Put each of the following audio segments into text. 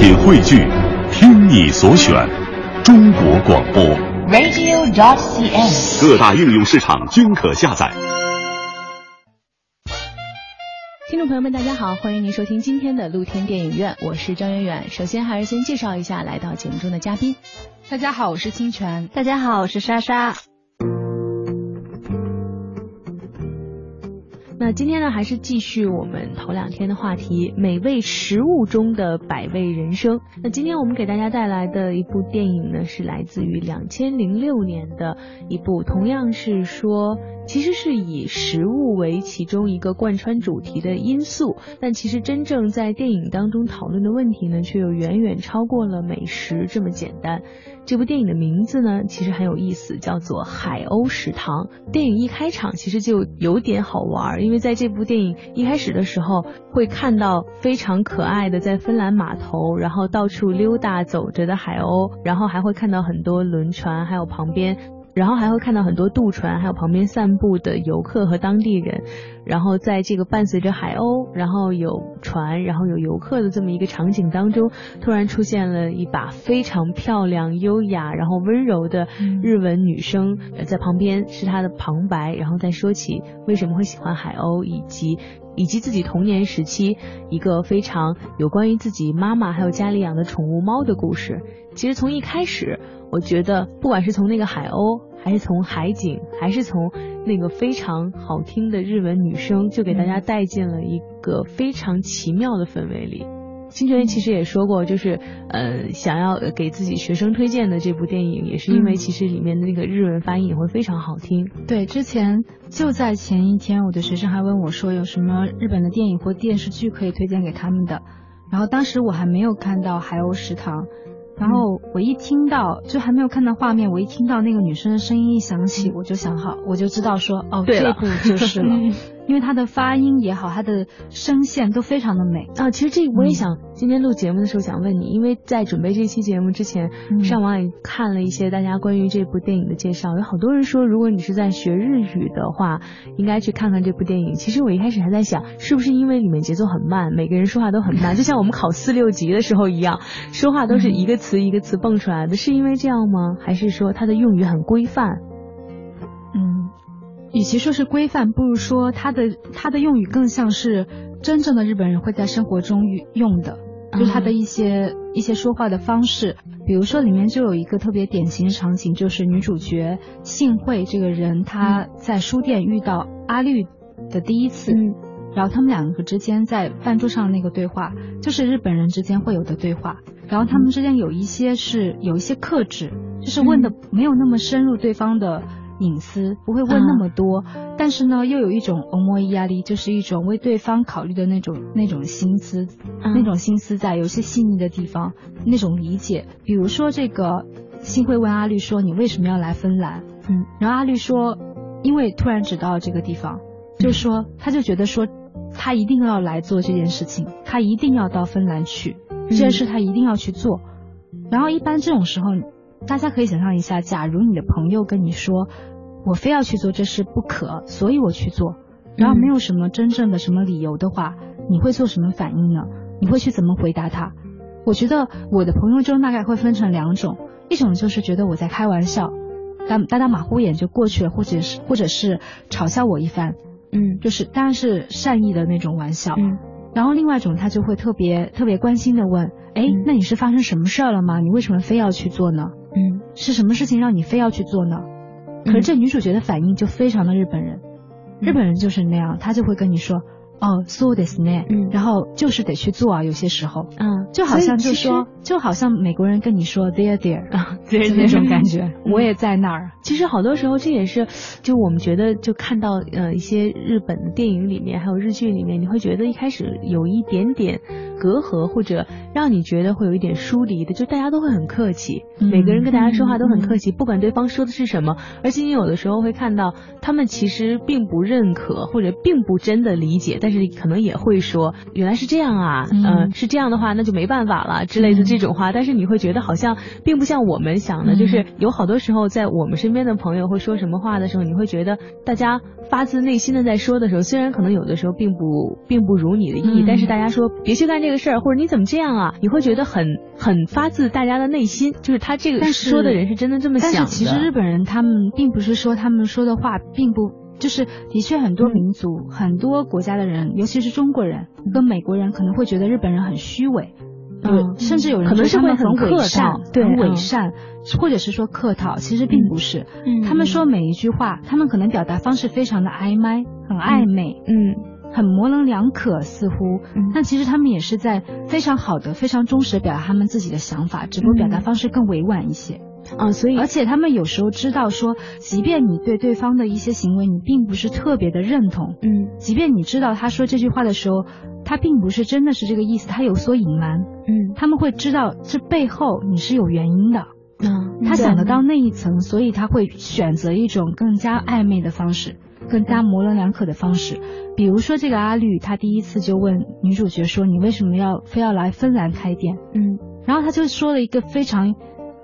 品汇聚，听你所选，中国广播。radio.dot.cn，。各大应用市场均可下载。听众朋友们，大家好，欢迎您收听今天的露天电影院，我是张远远。首先还是先介绍一下来到节目中的嘉宾。大家好，我是清泉。大家好，我是莎莎。那今天呢，还是继续我们头两天的话题——美味食物中的百味人生。那今天我们给大家带来的一部电影呢，是来自于两千零六年的一部，同样是说，其实是以食物为其中一个贯穿主题的因素，但其实真正在电影当中讨论的问题呢，却又远远超过了美食这么简单。这部电影的名字呢，其实很有意思，叫做《海鸥食堂》。电影一开场其实就有点好玩，因为在这部电影一开始的时候，会看到非常可爱的在芬兰码头，然后到处溜达走着的海鸥，然后还会看到很多轮船，还有旁边。然后还会看到很多渡船，还有旁边散步的游客和当地人。然后在这个伴随着海鸥，然后有船，然后有游客的这么一个场景当中，突然出现了一把非常漂亮、优雅，然后温柔的日文女生，呃在旁边是她的旁白，然后再说起为什么会喜欢海鸥，以及以及自己童年时期一个非常有关于自己妈妈还有家里养的宠物猫的故事。其实从一开始。我觉得，不管是从那个海鸥，还是从海景，还是从那个非常好听的日文女声，就给大家带进了一个非常奇妙的氛围里。清泉其实也说过，就是呃，想要给自己学生推荐的这部电影，也是因为其实里面的那个日文发音也会非常好听。对，之前就在前一天，我的学生还问我说，有什么日本的电影或电视剧可以推荐给他们的。然后当时我还没有看到《海鸥食堂》。然后我一听到，就还没有看到画面，我一听到那个女生的声音一响起，我就想好，我就知道说，哦，这部就是了，因为她的发音也好，她的声线都非常的美啊。其实这我也想、嗯、今天录节目的时候想问你，因为在准备这期节目之前，嗯、上网也看了一些大家关于这部电影的介绍，有好多人说，如果你是在学日语的话，应该去看看这部电影。其实我一开始还在想，是不是因为里面节奏很慢，每个人说话都很慢，就像我们考四六级的时候一样，说话都是一个词。词一个词蹦出来的，是因为这样吗？还是说它的用语很规范？嗯，与其说是规范，不如说它的它的用语更像是真正的日本人会在生活中用的，就是他的一些、嗯、一些说话的方式。比如说里面就有一个特别典型的场景，就是女主角幸惠这个人，她在书店遇到阿绿的第一次。嗯然后他们两个之间在饭桌上那个对话，就是日本人之间会有的对话。然后他们之间有一些是有一些克制，就是问的没有那么深入对方的隐私，不会问那么多。嗯、但是呢，又有一种欧莫伊压力，就是一种为对方考虑的那种那种心思，嗯、那种心思在有些细腻的地方，那种理解。比如说这个新会问阿绿说：“你为什么要来芬兰？”嗯，然后阿绿说：“因为突然知道这个地方。”就说他就觉得说。他一定要来做这件事情，他一定要到芬兰去，这件事他一定要去做。嗯、然后一般这种时候，大家可以想象一下，假如你的朋友跟你说，我非要去做这事不可，所以我去做，然后没有什么真正的什么理由的话，嗯、你会做什么反应呢？你会去怎么回答他？我觉得我的朋友中大概会分成两种，一种就是觉得我在开玩笑，打打打马虎眼就过去了，或者是或者是嘲笑我一番。嗯，就是当然是善意的那种玩笑，嗯，然后另外一种他就会特别特别关心的问，哎，嗯、那你是发生什么事儿了吗？你为什么非要去做呢？嗯，是什么事情让你非要去做呢？可是这女主角的反应就非常的日本人，嗯、日本人就是那样，他就会跟你说，哦，so this ne，嗯，然后就是得去做啊，有些时候，嗯，就好像就说，就好像美国人跟你说 there there 啊，就那种感觉，我也在那儿。其实好多时候这也是，就我们觉得就看到呃一些日本的电影里面，还有日剧里面，你会觉得一开始有一点点隔阂，或者让你觉得会有一点疏离的，就大家都会很客气，嗯、每个人跟大家说话都很客气，嗯、不管对方说的是什么，而且你有的时候会看到他们其实并不认可，或者并不真的理解，但是可能也会说原来是这样啊，嗯、呃，是这样的话那就没办法了之类的这种话，但是你会觉得好像并不像我们想的，就是有好多时候在我们身边的朋友会说什么话的时候，你会觉得大家发自内心的在说的时候，虽然可能有的时候并不并不如你的意，但是大家说别去干这这个事儿，或者你怎么这样啊？你会觉得很很发自大家的内心，就是他这个说的人是真的这么想的。但是其实日本人他们并不是说他们说的话并不，就是的确很多民族、很多国家的人，尤其是中国人跟美国人可能会觉得日本人很虚伪。嗯，甚至有人可能他们很伪善，对，很伪善，或者是说客套，其实并不是。嗯，他们说每一句话，他们可能表达方式非常的暧昧，很暧昧，嗯，很模棱两可，似乎。嗯，但其实他们也是在非常好的、非常忠实的表达他们自己的想法，只不过表达方式更委婉一些。啊，所以而且他们有时候知道说，即便你对对方的一些行为你并不是特别的认同，嗯，即便你知道他说这句话的时候。他并不是真的是这个意思，他有所隐瞒。嗯，他们会知道这背后你是有原因的。嗯，他想得到那一层，所以他会选择一种更加暧昧的方式，更加模棱两可的方式。比如说这个阿绿，他第一次就问女主角说：“你为什么要非要来芬兰开店？”嗯，然后他就说了一个非常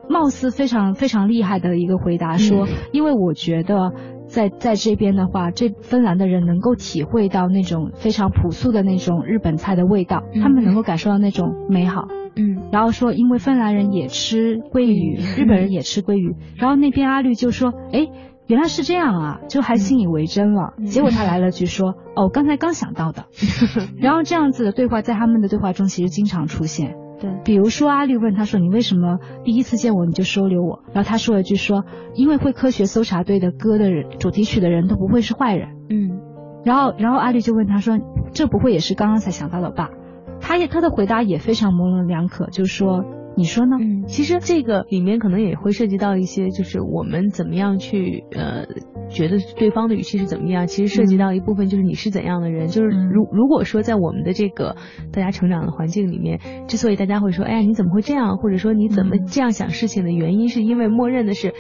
貌似非常非常厉害的一个回答，说：“因为我觉得。”在在这边的话，这芬兰的人能够体会到那种非常朴素的那种日本菜的味道，他们能够感受到那种美好。嗯，然后说，因为芬兰人也吃鲑鱼，日本人也吃鲑鱼。然后那边阿绿就说，哎，原来是这样啊，就还信以为真了。结果他来了句说，哦，刚才刚想到的。然后这样子的对话在他们的对话中其实经常出现。对，比如说阿绿问他说：“你为什么第一次见我你就收留我？”然后他说了一句说：“因为会科学搜查队的歌的人，主题曲的人都不会是坏人。”嗯，然后然后阿绿就问他说：“这不会也是刚刚才想到的吧？”他也他的回答也非常模棱两可，就是说。你说呢？嗯，其实这个里面可能也会涉及到一些，就是我们怎么样去呃，觉得对方的语气是怎么样。其实涉及到一部分就是你是怎样的人。就是如如果说在我们的这个大家成长的环境里面，之所以大家会说，哎呀你怎么会这样，或者说你怎么这样想事情的原因，是因为默认的是。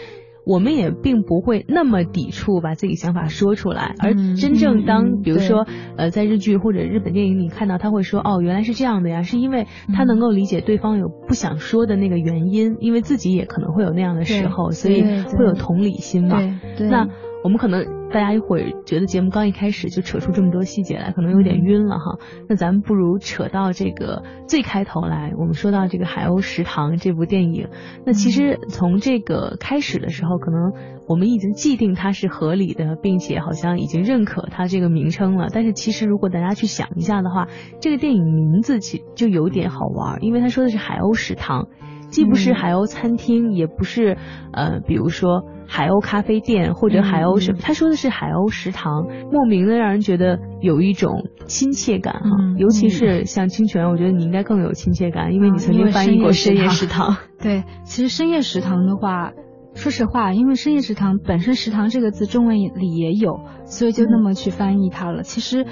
我们也并不会那么抵触把自己想法说出来，而真正当比如说呃在日剧或者日本电影里看到他会说哦原来是这样的呀，是因为他能够理解对方有不想说的那个原因，因为自己也可能会有那样的时候，所以会有同理心嘛。那我们可能。大家一会儿觉得节目刚一开始就扯出这么多细节来，可能有点晕了哈。那咱们不如扯到这个最开头来。我们说到这个《海鸥食堂》这部电影，那其实从这个开始的时候，可能我们已经既定它是合理的，并且好像已经认可它这个名称了。但是其实如果大家去想一下的话，这个电影名字其就有点好玩，因为他说的是海鸥食堂，既不是海鸥餐厅，也不是呃，比如说。海鸥咖啡店或者海鸥什么？他说的是海鸥食堂，莫名的让人觉得有一种亲切感哈。尤其是像清泉，我觉得你应该更有亲切感，因为你曾经翻译过深夜食堂。对，其实深夜食堂的话，说实话，因为深夜食堂本身“食堂”这个字中文里也有，所以就那么去翻译它了。其实。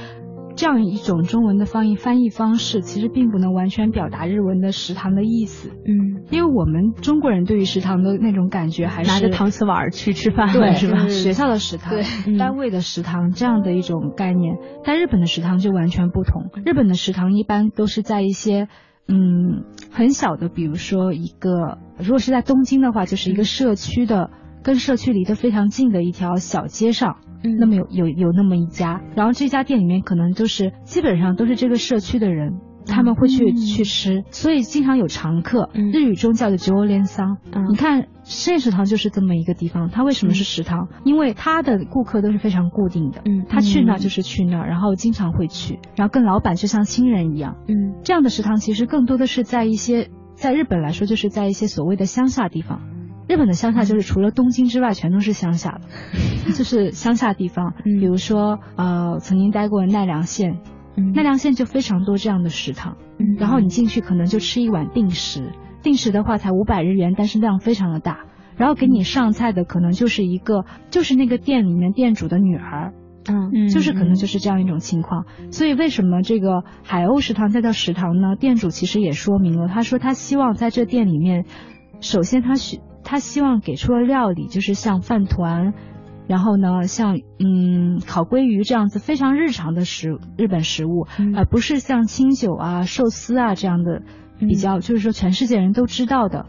这样一种中文的翻译翻译方式，其实并不能完全表达日文的食堂的意思。嗯，因为我们中国人对于食堂的那种感觉，还是拿着搪瓷碗去吃饭，对，是吧？学校的食堂、单位的食堂这样的一种概念，但日本的食堂就完全不同。日本的食堂一般都是在一些嗯很小的，比如说一个，如果是在东京的话，就是一个社区的，跟社区离得非常近的一条小街上。那么有有有那么一家，然后这家店里面可能就是基本上都是这个社区的人，他们会去去吃，所以经常有常客。日语中叫的“九欧连桑”。你看深夜食堂就是这么一个地方，它为什么是食堂？因为它的顾客都是非常固定的，嗯，他去那就是去那，然后经常会去，然后跟老板就像亲人一样。嗯，这样的食堂其实更多的是在一些在日本来说，就是在一些所谓的乡下地方。日本的乡下就是除了东京之外，全都是乡下的，就是乡下地方。比如说，呃，曾经待过奈良县，奈良县就非常多这样的食堂。然后你进去可能就吃一碗定食，定食的话才五百日元，但是量非常的大。然后给你上菜的可能就是一个，就是那个店里面店主的女儿。嗯，就是可能就是这样一种情况。所以为什么这个海鸥食堂再叫食堂呢？店主其实也说明了，他说他希望在这店里面，首先他需。他希望给出的料理就是像饭团，然后呢，像嗯烤鲑鱼这样子非常日常的食日本食物，而不是像清酒啊、寿司啊这样的比较，就是说全世界人都知道的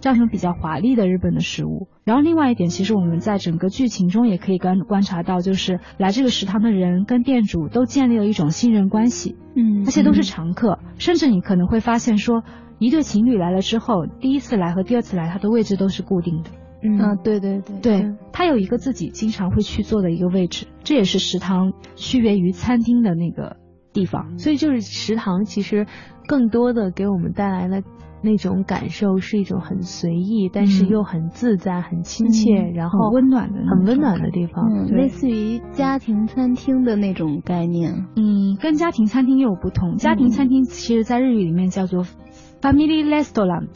这样一种比较华丽的日本的食物。然后另外一点，其实我们在整个剧情中也可以观观察到，就是来这个食堂的人跟店主都建立了一种信任关系，嗯，而且都是常客，甚至你可能会发现说，一对情侣来了之后，第一次来和第二次来，他的位置都是固定的。嗯，对对对，对他有一个自己经常会去坐的一个位置，这也是食堂区别于餐厅的那个地方。所以就是食堂其实更多的给我们带来了那种感受，是一种很随意，但是又很自在、很亲切，然后温暖的、很温暖的地方，嗯，类似于家庭餐厅的那种概念。嗯，跟家庭餐厅又有不同。家庭餐厅其实在日语里面叫做 family restaurant。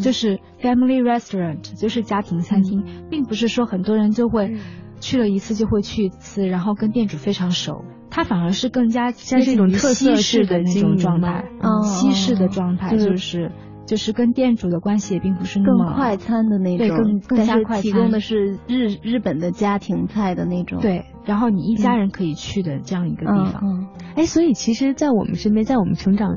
就是 family restaurant，就是家庭餐厅，并不是说很多人就会去了一次就会去一次，然后跟店主非常熟，它反而是更加像是一种特色式的那种状态，嗯，西式的状态就是就是跟店主的关系也并不是那么快餐的那种，对，更更加快餐，提供的是日日本的家庭菜的那种，对，然后你一家人可以去的这样一个地方，嗯，哎，所以其实，在我们身边，在我们成长。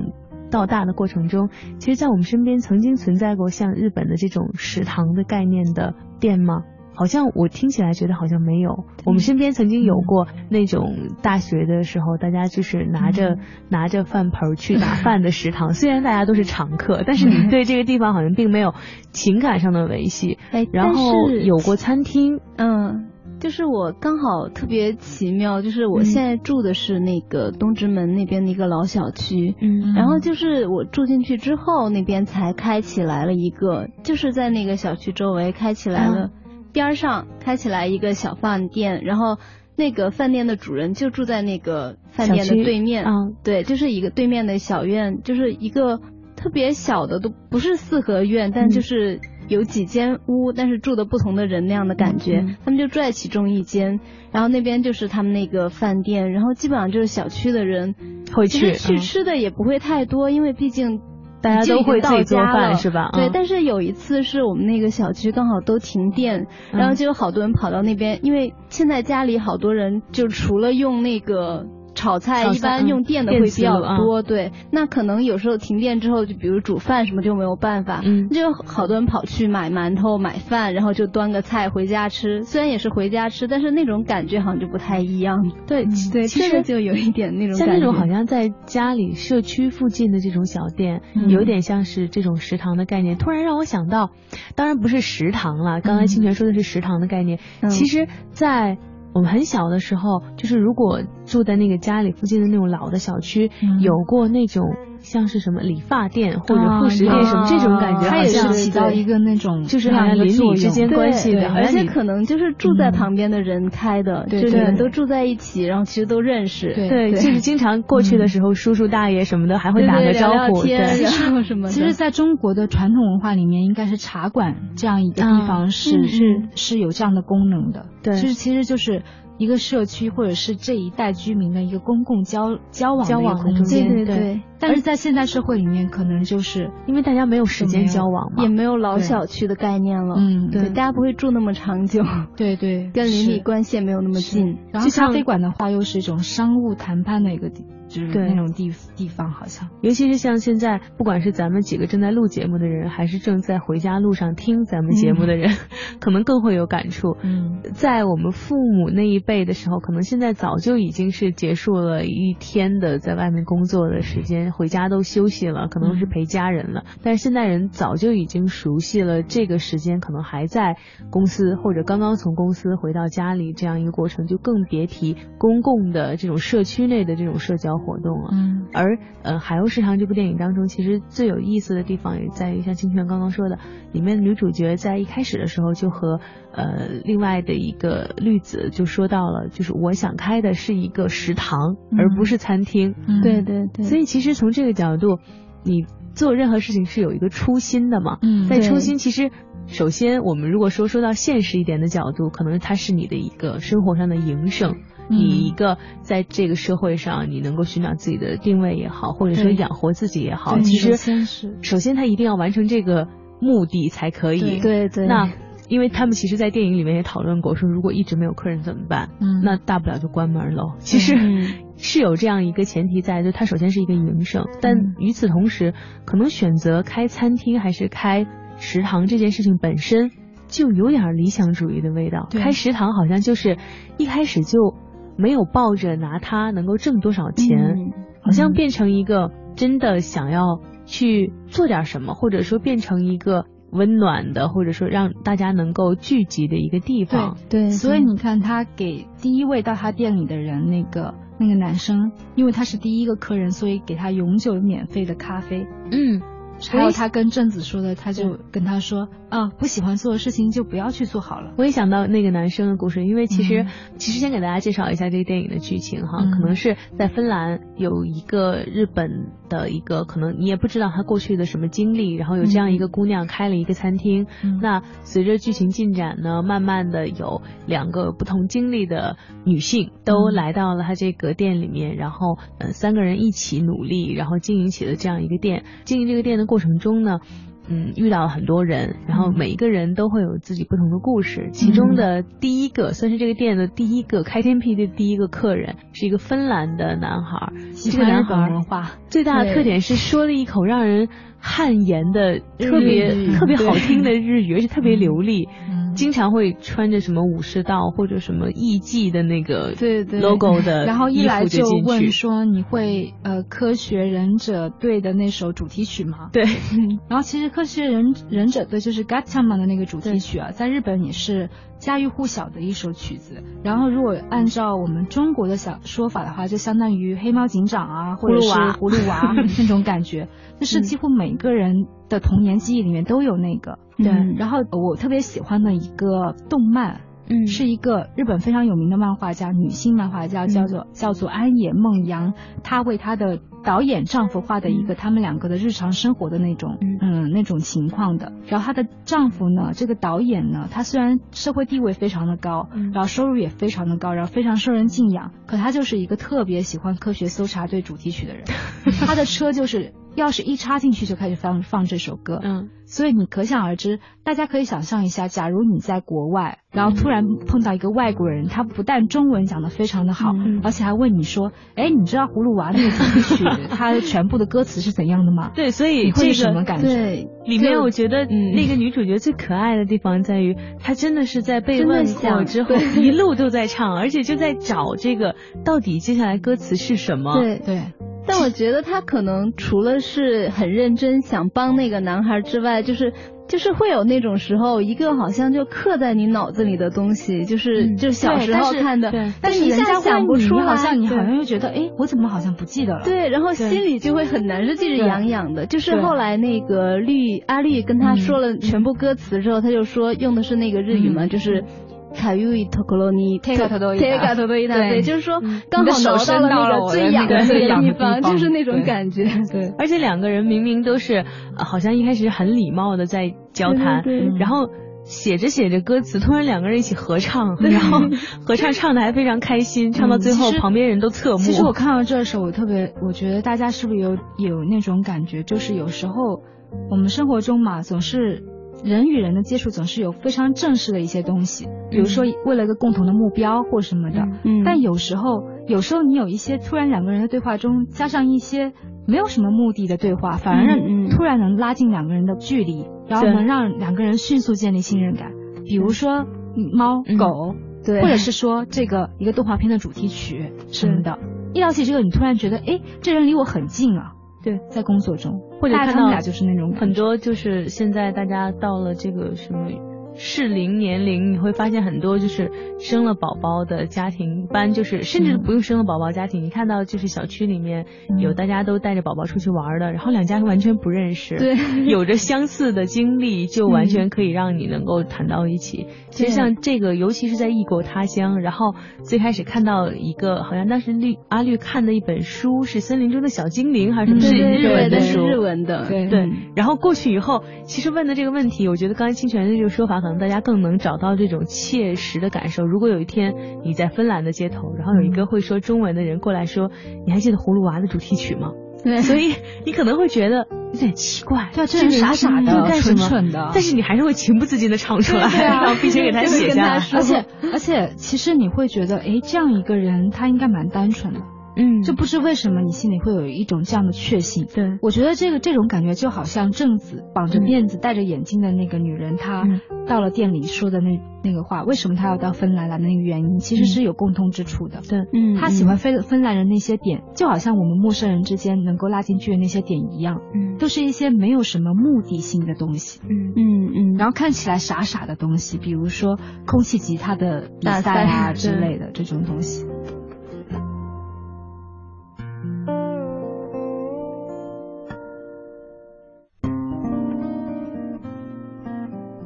到大的过程中，其实，在我们身边曾经存在过像日本的这种食堂的概念的店吗？好像我听起来觉得好像没有。我们身边曾经有过那种大学的时候，大家就是拿着拿着饭盆去打饭的食堂。虽然大家都是常客，但是你对这个地方好像并没有情感上的维系。哎，然后有过餐厅，嗯。就是我刚好特别奇妙，就是我现在住的是那个东直门那边的一个老小区，嗯，然后就是我住进去之后，那边才开起来了一个，就是在那个小区周围开起来了，边上开起来一个小饭店，然后那个饭店的主人就住在那个饭店的对面，嗯，对，就是一个对面的小院，就是一个特别小的，都不是四合院，但就是。有几间屋，但是住的不同的人那样的感觉，他们就住在其中一间，然后那边就是他们那个饭店，然后基本上就是小区的人会去，去吃的也不会太多，因为毕竟大家都会自己做饭是吧？对，但是有一次是我们那个小区刚好都停电，然后就有好多人跑到那边，因为现在家里好多人就除了用那个。炒菜一般用电的会比较多，对，那可能有时候停电之后，就比如煮饭什么就没有办法，嗯，就好多人跑去买馒头、买饭，然后就端个菜回家吃。虽然也是回家吃，但是那种感觉好像就不太一样。对对，其实就有一点那种像那种好像在家里社区附近的这种小店，有点像是这种食堂的概念。突然让我想到，当然不是食堂了，刚才清泉说的是食堂的概念。其实，在我们很小的时候，就是如果住在那个家里附近的那种老的小区，有过那种。像是什么理发店或者副食店什么这种感觉，它也是起到一个那种就是好像邻里之间关系的，而且可能就是住在旁边的人开的，就是你们都住在一起，然后其实都认识，对，就是经常过去的时候，叔叔大爷什么的还会打个招呼，对，什么。其实，在中国的传统文化里面，应该是茶馆这样一个地方是是是有这样的功能的，对，就是其实就是。一个社区或者是这一代居民的一个公共交交往的一个空间，对对对。但是在现代社会里面，可能就是因为大家没有时间交往嘛，也没有老小区的概念了，嗯，对，大家不会住那么长久，对对，跟邻里关系也没有那么近。然后咖啡馆的话，又是一种商务谈判的一个地。就是那种地地方，好像，尤其是像现在，不管是咱们几个正在录节目的人，还是正在回家路上听咱们节目的人，可能更会有感触。嗯，在我们父母那一辈的时候，可能现在早就已经是结束了一天的在外面工作的时间，回家都休息了，可能是陪家人了。但是现代人早就已经熟悉了这个时间，可能还在公司或者刚刚从公司回到家里这样一个过程，就更别提公共的这种社区内的这种社交。活动了，嗯，而呃《海鸥食堂》这部电影当中，其实最有意思的地方也在于，像清泉刚刚说的，里面女主角在一开始的时候就和呃另外的一个绿子就说到了，就是我想开的是一个食堂，而不是餐厅，对对对，所以其实从这个角度，你做任何事情是有一个初心的嘛，嗯，在初心其实首先我们如果说说到现实一点的角度，可能它是你的一个生活上的营生。你一个在这个社会上，你能够寻找自己的定位也好，或者说养活自己也好，其实首先他一定要完成这个目的才可以。对对。那因为他们其实，在电影里面也讨论过，说如果一直没有客人怎么办？嗯。那大不了就关门喽。其实 是有这样一个前提在，就他首先是一个营生，但与此同时，可能选择开餐厅还是开。食堂这件事情本身就有点理想主义的味道。开食堂好像就是一开始就没有抱着拿它能够挣多少钱，好像变成一个真的想要去做点什么，或者说变成一个。温暖的，或者说让大家能够聚集的一个地方。对，所以你看，他给第一位到他店里的人，那个那个男生，因为他是第一个客人，所以给他永久免费的咖啡。嗯。还有他跟正子说的，他就跟他说啊，不喜欢做的事情就不要去做好了。我也想到那个男生的故事，因为其实其实先给大家介绍一下这个电影的剧情哈，可能是在芬兰有一个日本的一个，可能你也不知道他过去的什么经历，然后有这样一个姑娘开了一个餐厅。那随着剧情进展呢，慢慢的有两个不同经历的女性都来到了他这个店里面，然后嗯三个人一起努力，然后经营起了这样一个店，经营这个店的。过程中呢，嗯，遇到了很多人，然后每一个人都会有自己不同的故事。其中的第一个，算是这个店的第一个开天辟地的第一个客人，是一个芬兰的男孩。这个男孩文化最大的特点是说了一口让人汗颜的特别特别好听的日语，而且特别流利。经常会穿着什么武士道或者什么艺伎的那个对对。logo 的，然后一来就问说你会呃科学忍者队的那首主题曲吗？对，然后其实科学忍忍者队就是 Gatchaman 的那个主题曲啊，在日本也是家喻户晓的一首曲子。然后如果按照我们中国的小说法的话，就相当于黑猫警长啊，或者是葫芦娃 那种感觉，就是几乎每个人的童年记忆里面都有那个。对，然后我特别喜欢的一个动漫，嗯，是一个日本非常有名的漫画家，女性漫画家，叫做叫做安野梦洋，她为她的导演丈夫画的一个他们两个的日常生活的那种，嗯，那种情况的。然后她的丈夫呢，这个导演呢，他虽然社会地位非常的高，然后收入也非常的高，然后非常受人敬仰，可他就是一个特别喜欢科学搜查队主题曲的人，他的车就是。钥匙一插进去就开始放放这首歌，嗯，所以你可想而知，大家可以想象一下，假如你在国外，然后突然碰到一个外国人，他不但中文讲的非常的好，而且还问你说，哎，你知道葫芦娃那个主题曲 它全部的歌词是怎样的吗？对，所以这个什么感觉？对，里面我觉得那个女主角最可爱的地方在于，她真的是在被问过之后一路都在唱，而且就在找这个到底接下来歌词是什么？对对。但我觉得她可能除了是很认真想帮那个男孩之外，就是就是会有那种时候，一个好像就刻在你脑子里的东西，就是就小时候看的，但是人家想不出来，好像你好像又觉得，哎，我怎么好像不记得了？对，然后心里就会很难受，就是痒痒的。就是后来那个绿阿绿跟他说了全部歌词之后，他就说用的是那个日语嘛，就是。卡尤伊托克罗尼，泰卡托多伊塔，泰卡托多伊塔，对，就是说刚好挠到了那个最痒的那个地方，就是那种感觉。对，而且两个人明明都是好像一开始很礼貌的在交谈，然后写着写着歌词，突然两个人一起合唱，然后合唱唱的还非常开心，唱到最后旁边人都侧目。其实我看到这时候，我特别，我觉得大家是不是有有那种感觉，就是有时候我们生活中嘛，总是。人与人的接触总是有非常正式的一些东西，比如说为了一个共同的目标或什么的。嗯。但有时候，有时候你有一些突然两个人的对话中加上一些没有什么目的的对话，反而让突然能拉近两个人的距离，然后能让两个人迅速建立信任感。比如说猫狗，对，或者是说这个一个动画片的主题曲什么的。一聊起这个，你突然觉得，哎，这人离我很近啊。对，在工作中，或者看到俩就是那种很多，就是现在大家到了这个什么。适龄年龄，你会发现很多就是生了宝宝的家庭，一般就是甚至不用生了宝宝家庭，你看到就是小区里面有大家都带着宝宝出去玩的，然后两家完全不认识，对，有着相似的经历，就完全可以让你能够谈到一起。其实像这个，尤其是在异国他乡，然后最开始看到一个，好像当时绿阿绿看的一本书是《森林中的小精灵》还是什么？是日文的书，日文的，对对。然后过去以后，其实问的这个问题，我觉得刚才清泉的这个说法。可能大家更能找到这种切实的感受。如果有一天你在芬兰的街头，然后有一个会说中文的人过来说：“你还记得《葫芦娃》的主题曲吗？”对，所以你可能会觉得有点奇怪，对，这人傻傻的，蠢蠢的，但是你还是会情不自禁的唱出来，然后并且给他写下来。而且而且，其实你会觉得，哎，这样一个人他应该蛮单纯的。嗯，就不知为什么你心里会有一种这样的确信。对，我觉得这个这种感觉就好像正子绑着辫子、戴着眼镜的那个女人，她到了店里说的那那个话，为什么她要到芬兰来的那个原因，其实是有共通之处的。对，嗯，她喜欢芬芬兰人那些点，就好像我们陌生人之间能够拉近距离那些点一样，嗯，都是一些没有什么目的性的东西。嗯。嗯嗯，然后看起来傻傻的东西，比如说空气吉他的比赛啊之类的这种东西。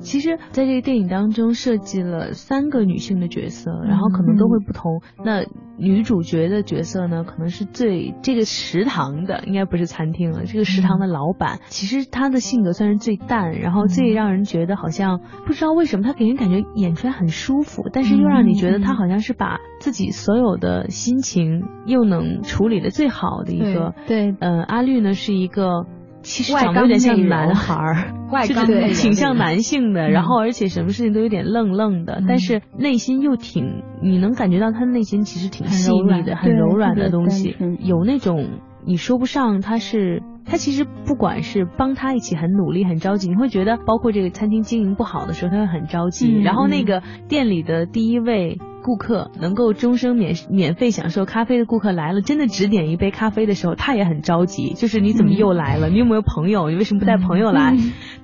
其实，在这个电影当中设计了三个女性的角色，然后可能都会不同。那女主角的角色呢，可能是最这个食堂的，应该不是餐厅了。这个食堂的老板，其实她的性格算是最淡，然后最让人觉得好像不知道为什么，她给人感觉演出来很舒服，但是又让你觉得她好像是把自己所有的心情又能处理的最好的一个。对，呃，阿绿呢是一个。其实长得有点像男孩儿，就是挺像男性的，然后而且什么事情都有点愣愣的，但是内心又挺，你能感觉到他内心其实挺细腻的，很柔软的东西，有那种你说不上他是，他其实不管是帮他一起很努力很着急，你会觉得包括这个餐厅经营不好的时候他会很着急，然后那个店里的第一位。顾客能够终生免免费享受咖啡的顾客来了，真的只点一杯咖啡的时候，他也很着急。就是你怎么又来了？你有没有朋友？你为什么不带朋友来？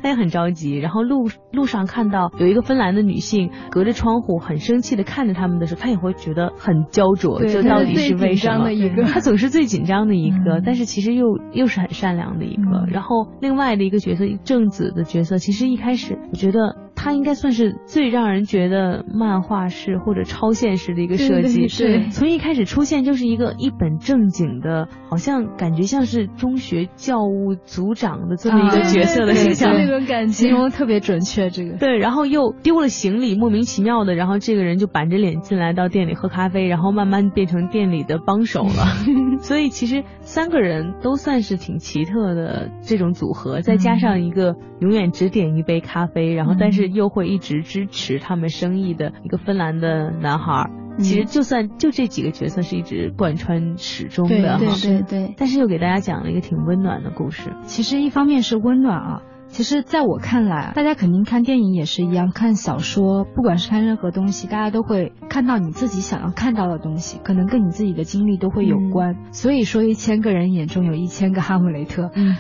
他也很着急。然后路路上看到有一个芬兰的女性隔着窗户很生气的看着他们的时候，他也会觉得很焦灼。这到底是为什么？他总是最紧张的一个，但是其实又又是很善良的一个。然后另外的一个角色正子的角色，其实一开始我觉得。他应该算是最让人觉得漫画式或者超现实的一个设计，对，从一开始出现就是一个一本正经的，好像感觉像是中学教务组长的这么一个角色的形象，那种感觉形容特别准确。这个对，然后又丢了行李，莫名其妙的，然后这个人就板着脸进来到店里喝咖啡，然后慢慢变成店里的帮手了。所以其实三个人都算是挺奇特的这种组合，再加上一个永远只点一杯咖啡，然后但是。又会一直支持他们生意的一个芬兰的男孩，其实就算就这几个角色是一直贯穿始终的，对对对。但是又给大家讲了一个挺温暖的故事。其实一方面是温暖啊，其实在我看来，大家肯定看电影也是一样，看小说，不管是看任何东西，大家都会看到你自己想要看到的东西，可能跟你自己的经历都会有关。所以说，一千个人眼中有一千个哈姆雷特。嗯。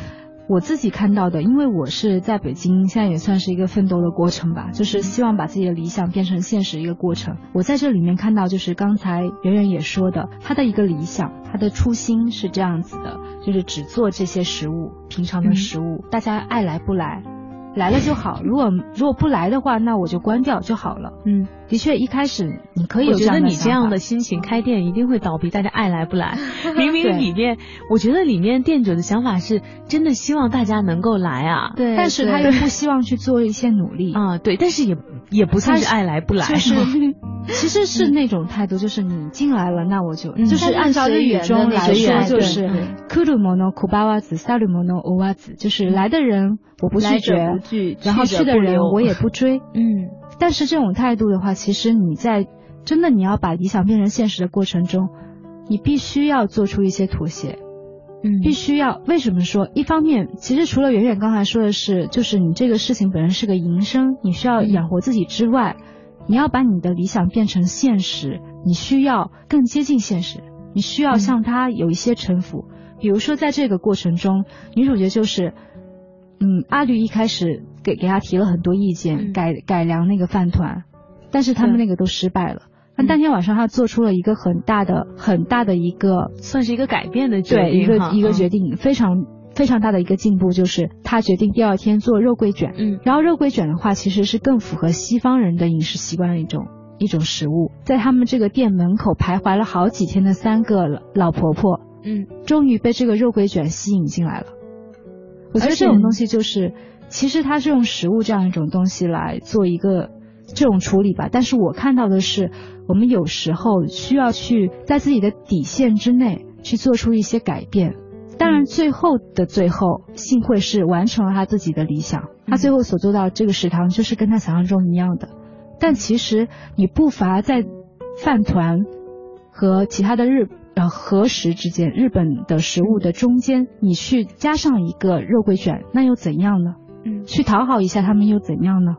我自己看到的，因为我是在北京，现在也算是一个奋斗的过程吧，就是希望把自己的理想变成现实一个过程。我在这里面看到，就是刚才圆圆也说的，他的一个理想，他的初心是这样子的，就是只做这些食物，平常的食物，大家爱来不来。来了就好，如果如果不来的话，那我就关掉就好了。嗯，的确，一开始你可以有觉得你这样的心情开店一定会倒闭，大家爱来不来。明明里面，我觉得里面店主的想法是真的希望大家能够来啊。对，但是他又不希望去做一些努力啊。对，但是也也不算是爱来不来，就是其实是那种态度，就是你进来了，那我就就是按照日语中来说，就是来るもの拒わず、去るもの追わず，就是来的人。我不拒绝，然后去的人我也不追。嗯， 但是这种态度的话，其实你在真的你要把理想变成现实的过程中，你必须要做出一些妥协。嗯，必须要。为什么说？一方面，其实除了远远刚才说的是，就是你这个事情本身是个营生，你需要养活自己之外，你要把你的理想变成现实，你需要更接近现实，你需要向他有一些臣服。比如说，在这个过程中，女主角就是。嗯，阿绿一开始给给他提了很多意见，改改良那个饭团，但是他们那个都失败了。那当天晚上他做出了一个很大的很大的一个，算是一个改变的决定，对，一个一个决定，非常非常大的一个进步，就是他决定第二天做肉桂卷。嗯，然后肉桂卷的话，其实是更符合西方人的饮食习惯的一种一种食物。在他们这个店门口徘徊了好几天的三个老老婆婆，嗯，终于被这个肉桂卷吸引进来了。我觉得这种东西就是，其实它是用食物这样一种东西来做一个这种处理吧。但是我看到的是，我们有时候需要去在自己的底线之内去做出一些改变。当然，最后的最后，幸会是完成了他自己的理想。他最后所做到这个食堂，就是跟他想象中一样的。但其实你不乏在饭团和其他的日呃和食之间，日本的食物的中间，你去加上一个肉桂卷，那又怎样呢？嗯，去讨好一下他们又怎样呢？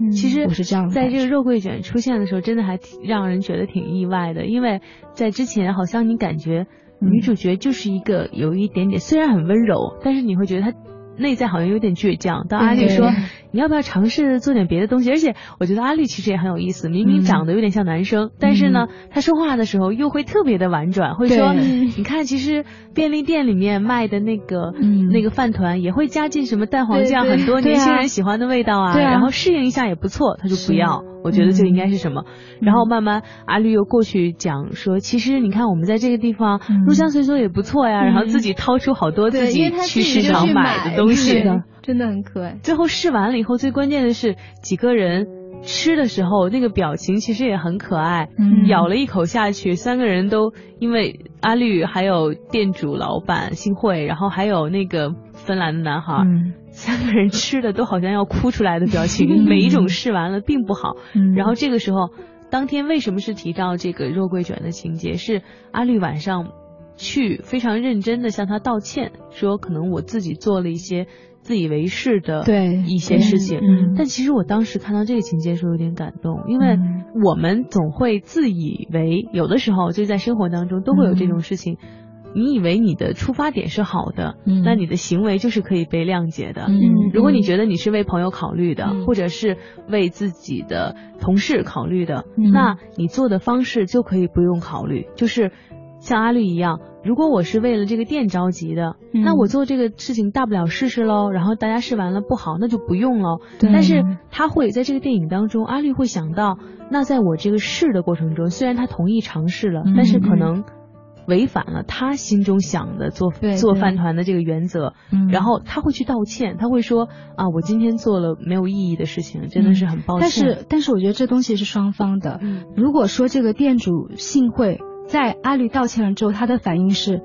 嗯，其实我是这样，在这个肉桂卷出现的时候，真的还挺让人觉得挺意外的，因为在之前好像你感觉女主角就是一个有一点点虽然很温柔，但是你会觉得她。内在好像有点倔强。当阿丽说你要不要尝试做点别的东西，而且我觉得阿丽其实也很有意思，明明长得有点像男生，但是呢，他说话的时候又会特别的婉转，会说你看，其实便利店里面卖的那个那个饭团也会加进什么蛋黄酱，很多年轻人喜欢的味道啊，然后适应一下也不错。他就不要，我觉得就应该是什么。然后慢慢阿绿又过去讲说，其实你看我们在这个地方入乡随俗也不错呀，然后自己掏出好多自己去市场买的东西。的，真的很可爱。最后试完了以后，最关键的是几个人吃的时候那个表情其实也很可爱。嗯，咬了一口下去，三个人都因为阿绿还有店主老板姓惠，然后还有那个芬兰的男孩，三个人吃的都好像要哭出来的表情。每一种试完了并不好。然后这个时候，当天为什么是提到这个肉桂卷的情节？是阿绿晚上。去非常认真的向他道歉，说可能我自己做了一些自以为是的对一些事情，但其实我当时看到这个情节的时候有点感动，因为我们总会自以为有的时候就在生活当中都会有这种事情，你以为你的出发点是好的，那你的行为就是可以被谅解的。如果你觉得你是为朋友考虑的，或者是为自己的同事考虑的，那你做的方式就可以不用考虑，就是。像阿绿一样，如果我是为了这个店着急的，那我做这个事情大不了试试喽。然后大家试完了不好，那就不用喽。但是他会在这个电影当中，阿绿会想到，那在我这个试的过程中，虽然他同意尝试了，但是可能违反了他心中想的做做饭团的这个原则。然后他会去道歉，他会说啊，我今天做了没有意义的事情，真的是很抱歉。但是但是我觉得这东西是双方的。如果说这个店主幸会。在阿绿道歉了之后，他的反应是：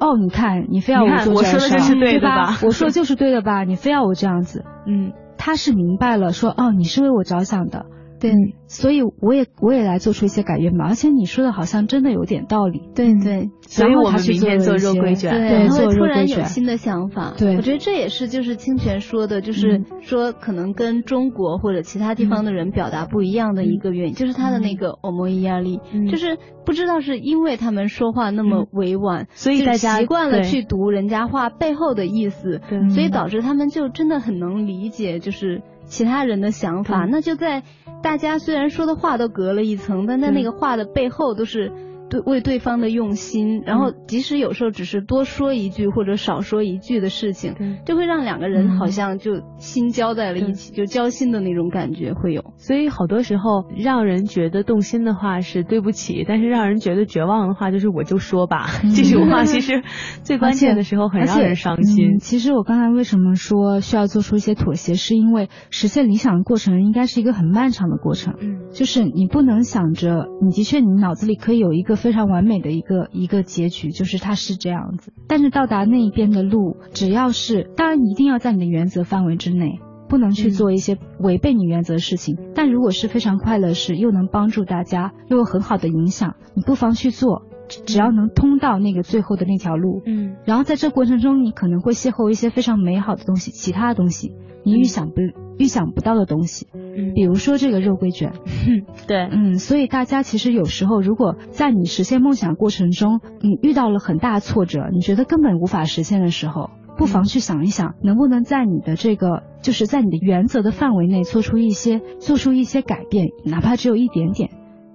哦，你看，你非要我做这事，对吧？我说就是对的吧？你非要我这样子，嗯，他是明白了，说哦，你是为我着想的。对，所以我也我也来做出一些改变吧，而且你说的好像真的有点道理。对对，所以我们明天做肉桂卷，对，做突然有新的想法。对，我觉得这也是就是清泉说的，就是说可能跟中国或者其他地方的人表达不一样的一个原因，就是他的那个欧摩伊压力，就是不知道是因为他们说话那么委婉，所以大家习惯了去读人家话背后的意思，所以导致他们就真的很能理解，就是。其他人的想法，那就在大家虽然说的话都隔了一层，但在那个话的背后都是。对，为对方的用心，然后即使有时候只是多说一句或者少说一句的事情，就会让两个人好像就心交在了一起，就交心的那种感觉会有。所以好多时候让人觉得动心的话是对不起，但是让人觉得绝望的话就是我就说吧。这句话其实 最关键的时候很让人伤心。其实我刚才为什么说需要做出一些妥协，是因为实现理想的过程应该是一个很漫长的过程。嗯，就是你不能想着你的确你脑子里可以有一个。非常完美的一个一个结局，就是它是这样子。但是到达那一边的路，只要是当然一定要在你的原则范围之内，不能去做一些违背你原则的事情。但如果是非常快乐事，又能帮助大家，又有很好的影响，你不妨去做。只要能通到那个最后的那条路，嗯，然后在这过程中，你可能会邂逅一些非常美好的东西，其他的东西，你预想不预想不到的东西，嗯，比如说这个肉桂卷，对，嗯，所以大家其实有时候，如果在你实现梦想过程中，你遇到了很大挫折，你觉得根本无法实现的时候，不妨去想一想，能不能在你的这个就是在你的原则的范围内做出一些做出一些改变，哪怕只有一点点，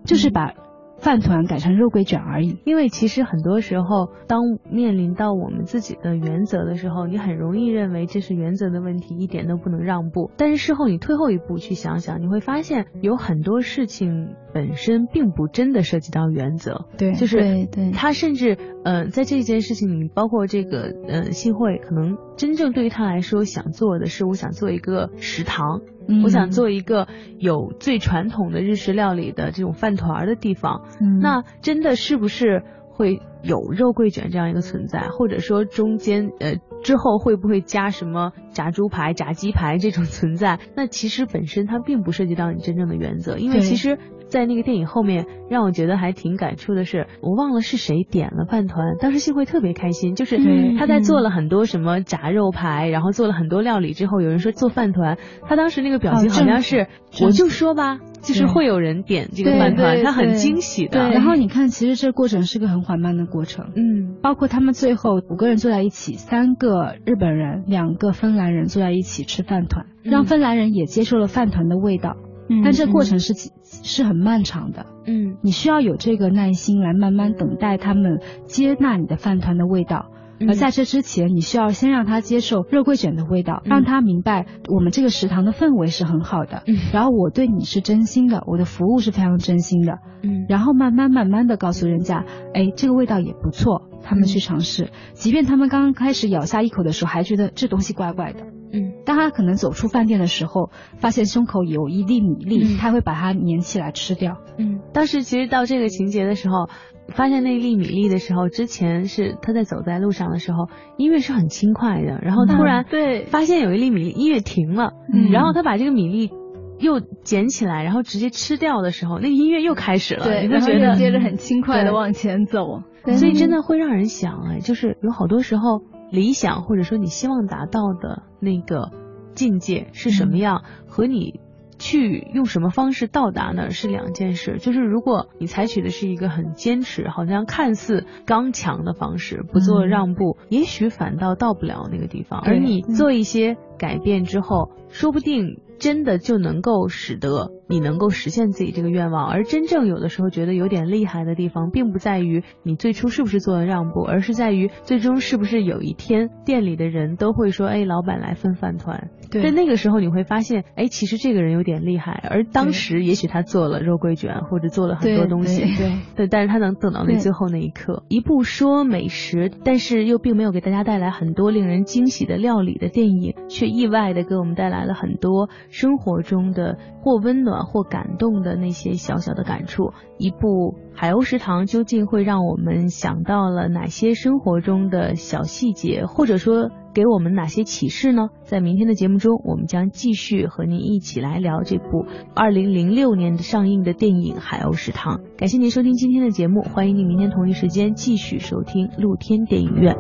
就是把。饭团改成肉桂卷而已，因为其实很多时候，当面临到我们自己的原则的时候，你很容易认为这是原则的问题，一点都不能让步。但是事后你退后一步去想想，你会发现有很多事情本身并不真的涉及到原则。对，就是对对，他甚至呃，在这件事情里，包括这个呃，新会可能真正对于他来说想做的是，我想做一个食堂。我想做一个有最传统的日式料理的这种饭团的地方，那真的是不是会有肉桂卷这样一个存在，或者说中间呃之后会不会加什么炸猪排、炸鸡排这种存在？那其实本身它并不涉及到你真正的原则，因为其实。在那个电影后面，让我觉得还挺感触的是，我忘了是谁点了饭团，当时幸会特别开心，就是他在做了很多什么炸肉排，然后做了很多料理之后，有人说做饭团，他当时那个表情好像是，我就说吧，就是会有人点这个饭团，他很惊喜的。然后你看，其实这过程是个很缓慢的过程，嗯，包括他们最后五个人坐在一起，三个日本人，两个芬兰人坐在一起吃饭团，让芬兰人也接受了饭团的味道。但这过程是是很漫长的，嗯，你需要有这个耐心来慢慢等待他们接纳你的饭团的味道，而在这之前，你需要先让他接受肉桂卷的味道，让他明白我们这个食堂的氛围是很好的，然后我对你是真心的，我的服务是非常真心的，嗯，然后慢慢慢慢的告诉人家，哎，这个味道也不错，他们去尝试，即便他们刚刚开始咬下一口的时候还觉得这东西怪怪的。嗯，当他可能走出饭店的时候，发现胸口有一粒米粒，他会把它粘起来吃掉。嗯，当时其实到这个情节的时候，发现那粒米粒的时候，之前是他在走在路上的时候，音乐是很轻快的，然后突然对。发现有一粒米粒，音乐停了，然后他把这个米粒又捡起来，然后直接吃掉的时候，那个音乐又开始了，对，你会觉得？接着很轻快的往前走，所以真的会让人想，哎，就是有好多时候。理想或者说你希望达到的那个境界是什么样，和你去用什么方式到达呢是两件事。就是如果你采取的是一个很坚持，好像看似刚强的方式，不做让步，也许反倒到不了那个地方。而你做一些改变之后，说不定。真的就能够使得你能够实现自己这个愿望，而真正有的时候觉得有点厉害的地方，并不在于你最初是不是做了让步，而是在于最终是不是有一天店里的人都会说，哎，老板来分饭团。对，那个时候你会发现，哎，其实这个人有点厉害，而当时也许他做了肉桂卷或者做了很多东西，对，对，但是他能等到那最后那一刻。一部说美食，但是又并没有给大家带来很多令人惊喜的料理的电影，却意外的给我们带来了很多。生活中的或温暖或感动的那些小小的感触，一部海鸥食堂究竟会让我们想到了哪些生活中的小细节，或者说给我们哪些启示呢？在明天的节目中，我们将继续和您一起来聊这部二零零六年上映的电影《海鸥食堂》。感谢您收听今天的节目，欢迎您明天同一时间继续收听露天电影院。